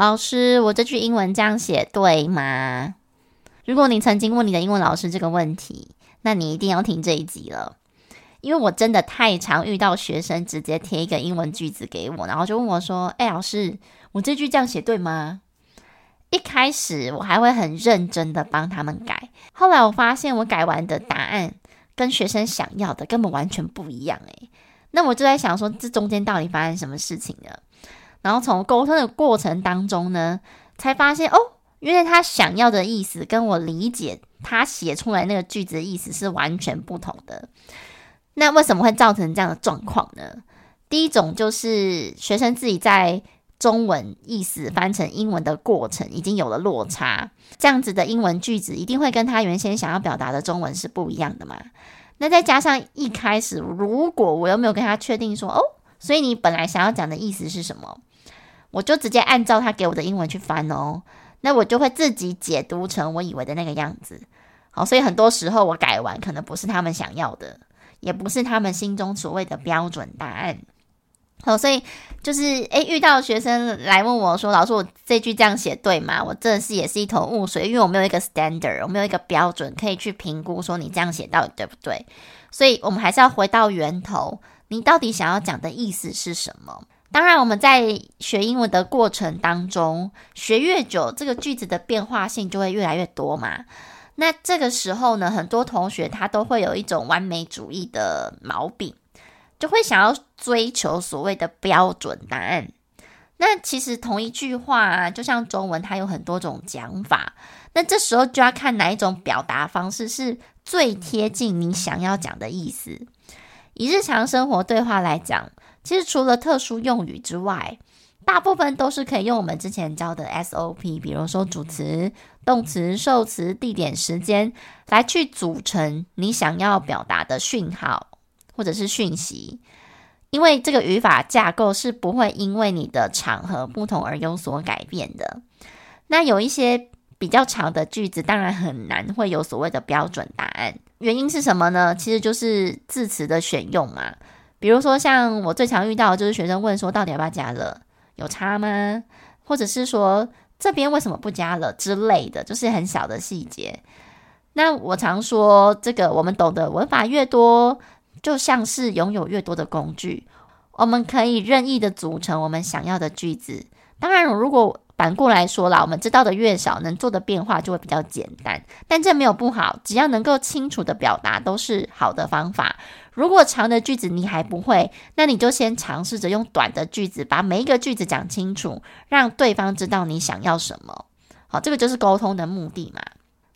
老师，我这句英文这样写对吗？如果你曾经问你的英文老师这个问题，那你一定要听这一集了，因为我真的太常遇到学生直接贴一个英文句子给我，然后就问我说：“哎，老师，我这句这样写对吗？”一开始我还会很认真的帮他们改，后来我发现我改完的答案跟学生想要的根本完全不一样，哎，那我就在想说，这中间到底发生什么事情了？然后从沟通的过程当中呢，才发现哦，原来他想要的意思跟我理解他写出来那个句子的意思是完全不同的。那为什么会造成这样的状况呢？第一种就是学生自己在中文意思翻成英文的过程已经有了落差，这样子的英文句子一定会跟他原先想要表达的中文是不一样的嘛。那再加上一开始如果我又没有跟他确定说哦，所以你本来想要讲的意思是什么？我就直接按照他给我的英文去翻哦，那我就会自己解读成我以为的那个样子。好，所以很多时候我改完可能不是他们想要的，也不是他们心中所谓的标准答案。好，所以就是诶，遇到学生来问我说：“老师，我这句这样写对吗？”我真的是也是一头雾水，因为我没有一个 standard，我没有一个标准可以去评估说你这样写到底对不对。所以我们还是要回到源头，你到底想要讲的意思是什么？当然，我们在学英文的过程当中，学越久，这个句子的变化性就会越来越多嘛。那这个时候呢，很多同学他都会有一种完美主义的毛病，就会想要追求所谓的标准答案。那其实同一句话，就像中文，它有很多种讲法。那这时候就要看哪一种表达方式是最贴近你想要讲的意思。以日常生活对话来讲。其实除了特殊用语之外，大部分都是可以用我们之前教的 SOP，比如说主词、动词、受词、地点、时间来去组成你想要表达的讯号或者是讯息。因为这个语法架构是不会因为你的场合不同而有所改变的。那有一些比较长的句子，当然很难会有所谓的标准答案。原因是什么呢？其实就是字词的选用嘛。比如说，像我最常遇到的就是学生问说，到底要不要加了？有差吗？或者是说这边为什么不加了之类的，就是很小的细节。那我常说，这个我们懂得文法越多，就像是拥有越多的工具，我们可以任意的组成我们想要的句子。当然，如果反过来说啦，我们知道的越少，能做的变化就会比较简单。但这没有不好，只要能够清楚的表达，都是好的方法。如果长的句子你还不会，那你就先尝试着用短的句子把每一个句子讲清楚，让对方知道你想要什么。好，这个就是沟通的目的嘛。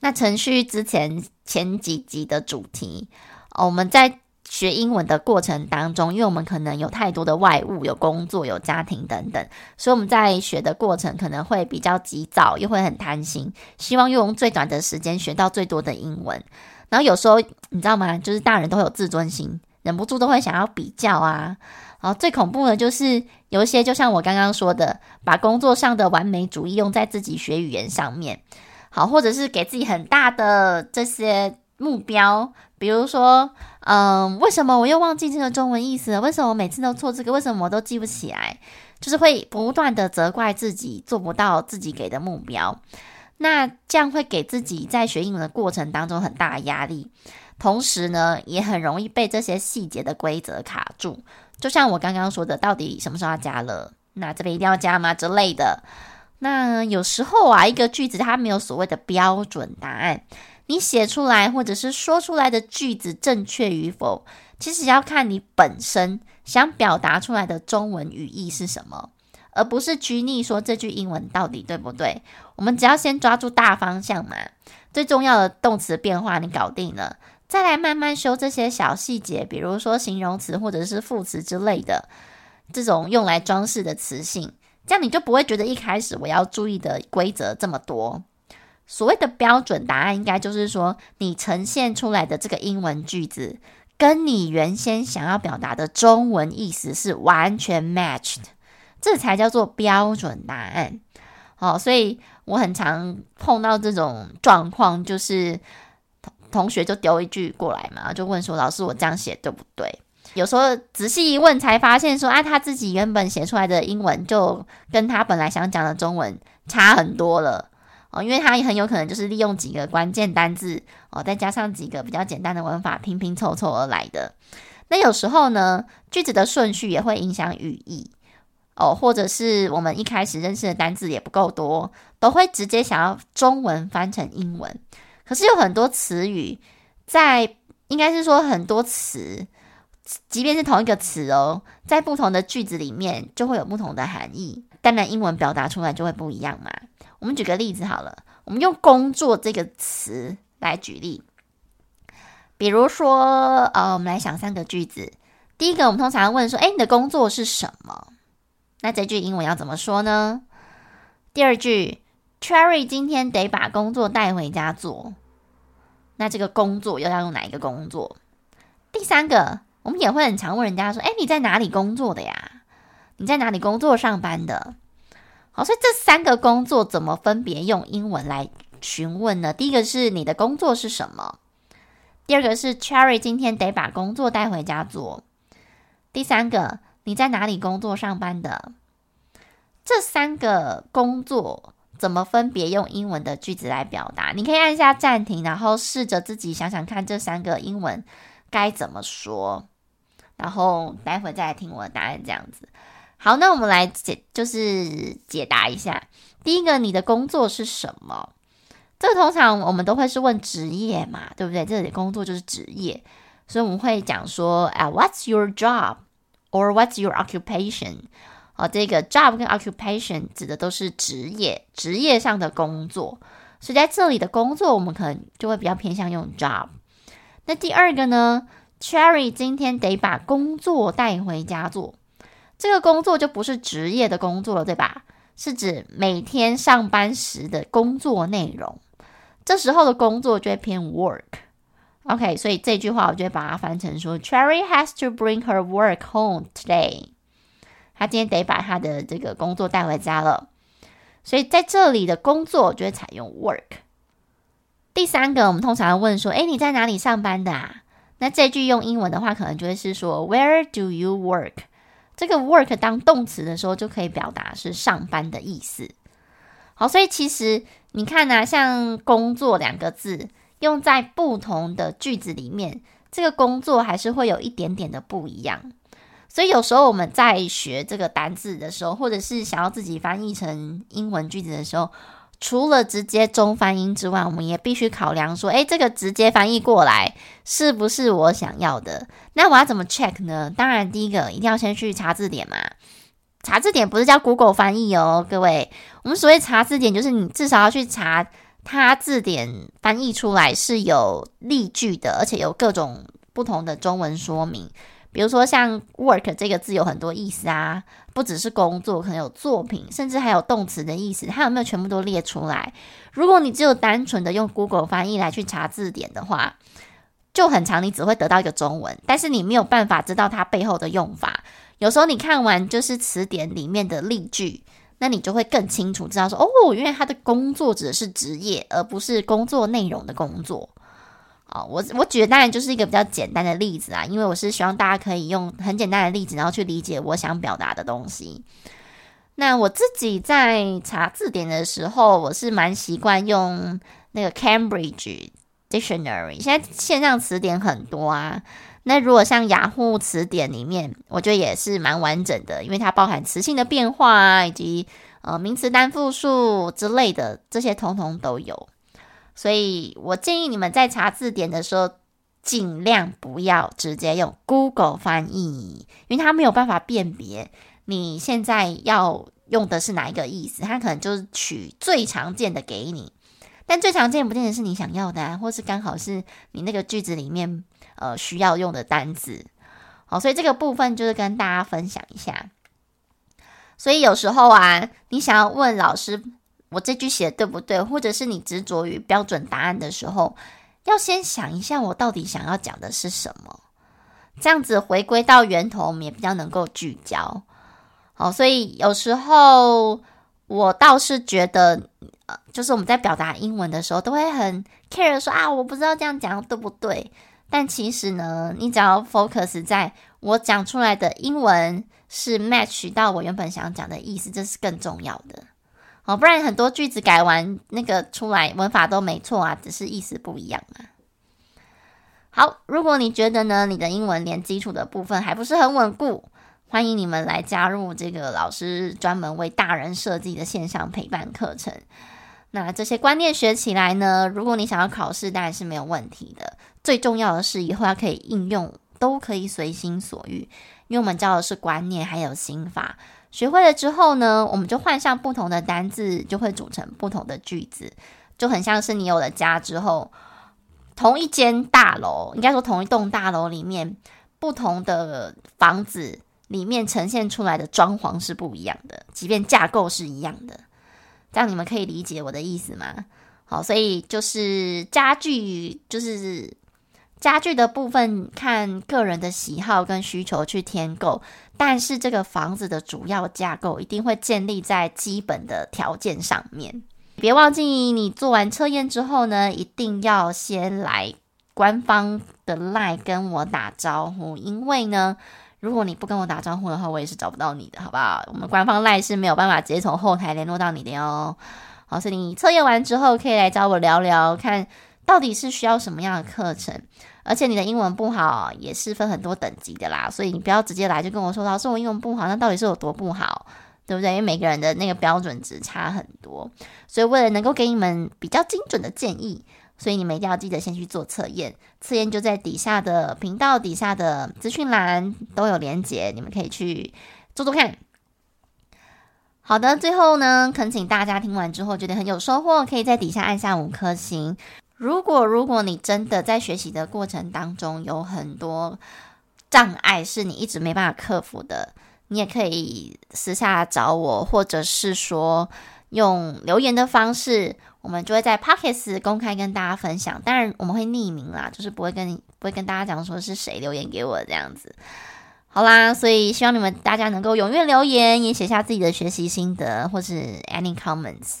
那程序之前前几集的主题，我们在学英文的过程当中，因为我们可能有太多的外务，有工作，有家庭等等，所以我们在学的过程可能会比较急躁，又会很贪心，希望用最短的时间学到最多的英文。然后有时候你知道吗？就是大人都会有自尊心，忍不住都会想要比较啊。然后最恐怖的就是有一些，就像我刚刚说的，把工作上的完美主义用在自己学语言上面，好，或者是给自己很大的这些目标，比如说，嗯，为什么我又忘记这个中文意思了？为什么我每次都错这个？为什么我都记不起来？就是会不断的责怪自己做不到自己给的目标。那这样会给自己在学英文的过程当中很大的压力，同时呢，也很容易被这些细节的规则卡住。就像我刚刚说的，到底什么时候要加了？那这边一定要加吗？之类的。那有时候啊，一个句子它没有所谓的标准答案，你写出来或者是说出来的句子正确与否，其实要看你本身想表达出来的中文语义是什么，而不是拘泥说这句英文到底对不对。我们只要先抓住大方向嘛，最重要的动词变化你搞定了，再来慢慢修这些小细节，比如说形容词或者是副词之类的，这种用来装饰的词性。这样你就不会觉得一开始我要注意的规则这么多。所谓的标准答案，应该就是说你呈现出来的这个英文句子，跟你原先想要表达的中文意思是完全 matched，这才叫做标准答案。好，所以我很常碰到这种状况，就是同同学就丢一句过来嘛，就问说：“老师，我这样写对不对？”有时候仔细一问，才发现说，啊，他自己原本写出来的英文就跟他本来想讲的中文差很多了哦，因为它也很有可能就是利用几个关键单字哦，再加上几个比较简单的文法拼拼凑凑而来的。那有时候呢，句子的顺序也会影响语义哦，或者是我们一开始认识的单字也不够多，都会直接想要中文翻成英文。可是有很多词语在，应该是说很多词。即便是同一个词哦，在不同的句子里面就会有不同的含义，当然英文表达出来就会不一样嘛。我们举个例子好了，我们用“工作”这个词来举例，比如说，呃，我们来想三个句子。第一个，我们通常问说：“诶，你的工作是什么？”那这句英文要怎么说呢？第二句，Cherry 今天得把工作带回家做。那这个工作又要用哪一个工作？第三个。我们也会很常问人家说：“哎，你在哪里工作的呀？你在哪里工作上班的？”好，所以这三个工作怎么分别用英文来询问呢？第一个是你的工作是什么？第二个是 Cherry 今天得把工作带回家做。第三个，你在哪里工作上班的？这三个工作怎么分别用英文的句子来表达？你可以按下暂停，然后试着自己想想看，这三个英文该怎么说。然后待会再来听我的答案，这样子。好，那我们来解，就是解答一下。第一个，你的工作是什么？这通常我们都会是问职业嘛，对不对？这里工作就是职业，所以我们会讲说，啊，What's your job? Or what's your occupation? 好，这个 job 跟 occupation 指的都是职业，职业上的工作。所以在这里的工作，我们可能就会比较偏向用 job。那第二个呢？Cherry 今天得把工作带回家做，这个工作就不是职业的工作了，对吧？是指每天上班时的工作内容。这时候的工作就会偏 work。OK，所以这句话我就会把它翻成说：Cherry has to bring her work home today。她今天得把她的这个工作带回家了。所以在这里的工作就会采用 work。第三个，我们通常问说：诶，你在哪里上班的啊？那这句用英文的话，可能就会是说 Where do you work？这个 work 当动词的时候，就可以表达是上班的意思。好，所以其实你看呢、啊，像工作两个字用在不同的句子里面，这个工作还是会有一点点的不一样。所以有时候我们在学这个单字的时候，或者是想要自己翻译成英文句子的时候，除了直接中翻英之外，我们也必须考量说，诶，这个直接翻译过来是不是我想要的？那我要怎么 check 呢？当然，第一个一定要先去查字典嘛。查字典不是叫 Google 翻译哦，各位。我们所谓查字典，就是你至少要去查它字典翻译出来是有例句的，而且有各种不同的中文说明。比如说像 work 这个字有很多意思啊，不只是工作，可能有作品，甚至还有动词的意思，它有没有全部都列出来？如果你只有单纯的用 Google 翻译来去查字典的话，就很长，你只会得到一个中文，但是你没有办法知道它背后的用法。有时候你看完就是词典里面的例句，那你就会更清楚知道说，哦，原来他的工作指的是职业，而不是工作内容的工作。哦，我我举的当然就是一个比较简单的例子啊，因为我是希望大家可以用很简单的例子，然后去理解我想表达的东西。那我自己在查字典的时候，我是蛮习惯用那个 Cambridge Dictionary。现在线上词典很多啊，那如果像雅虎词典里面，我觉得也是蛮完整的，因为它包含词性的变化啊，以及呃名词单复数之类的，这些通通都有。所以我建议你们在查字典的时候，尽量不要直接用 Google 翻译，因为它没有办法辨别你现在要用的是哪一个意思，它可能就是取最常见的给你。但最常见不见得是你想要的啊，或是刚好是你那个句子里面呃需要用的单字。好，所以这个部分就是跟大家分享一下。所以有时候啊，你想要问老师我这句写的对不对，或者是你执着于标准答案的时候，要先想一下我到底想要讲的是什么，这样子回归到源头，我们也比较能够聚焦。好，所以有时候我倒是觉得。就是我们在表达英文的时候，都会很 care 说啊，我不知道这样讲对不对。但其实呢，你只要 focus 在我讲出来的英文是 match 到我原本想讲的意思，这是更重要的。哦，不然很多句子改完那个出来文法都没错啊，只是意思不一样啊。好，如果你觉得呢，你的英文连基础的部分还不是很稳固，欢迎你们来加入这个老师专门为大人设计的线上陪伴课程。那这些观念学起来呢，如果你想要考试，当然是没有问题的。最重要的是，以后要可以应用，都可以随心所欲。因为我们教的是观念，还有心法。学会了之后呢，我们就换上不同的单字，就会组成不同的句子，就很像是你有了家之后，同一间大楼，应该说同一栋大楼里面，不同的房子里面呈现出来的装潢是不一样的，即便架构是一样的。这样你们可以理解我的意思吗？好，所以就是家具，就是家具的部分，看个人的喜好跟需求去添购。但是这个房子的主要架构一定会建立在基本的条件上面。别忘记，你做完测验之后呢，一定要先来官方的 LINE 跟我打招呼，因为呢。如果你不跟我打招呼的话，我也是找不到你的，好不好？我们官方赖是没有办法直接从后台联络到你的哟。好，所以你测验完之后可以来找我聊聊，看到底是需要什么样的课程。而且你的英文不好也是分很多等级的啦，所以你不要直接来就跟我说，老师我英文不好，那到底是有多不好，对不对？因为每个人的那个标准值差很多，所以为了能够给你们比较精准的建议。所以你们一定要记得先去做测验，测验就在底下的频道底下的资讯栏都有连结，你们可以去做做看。好的，最后呢，恳请大家听完之后觉得很有收获，可以在底下按下五颗星。如果如果你真的在学习的过程当中有很多障碍是你一直没办法克服的，你也可以私下找我，或者是说用留言的方式。我们就会在 Podcast 公开跟大家分享，当然我们会匿名啦，就是不会跟你不会跟大家讲说是谁留言给我这样子。好啦，所以希望你们大家能够踊跃留言，也写下自己的学习心得或是 any comments，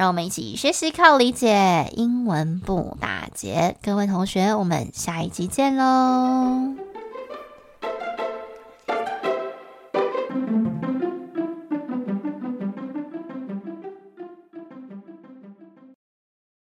让我们一起学习靠理解，英文不打结。各位同学，我们下一集见喽！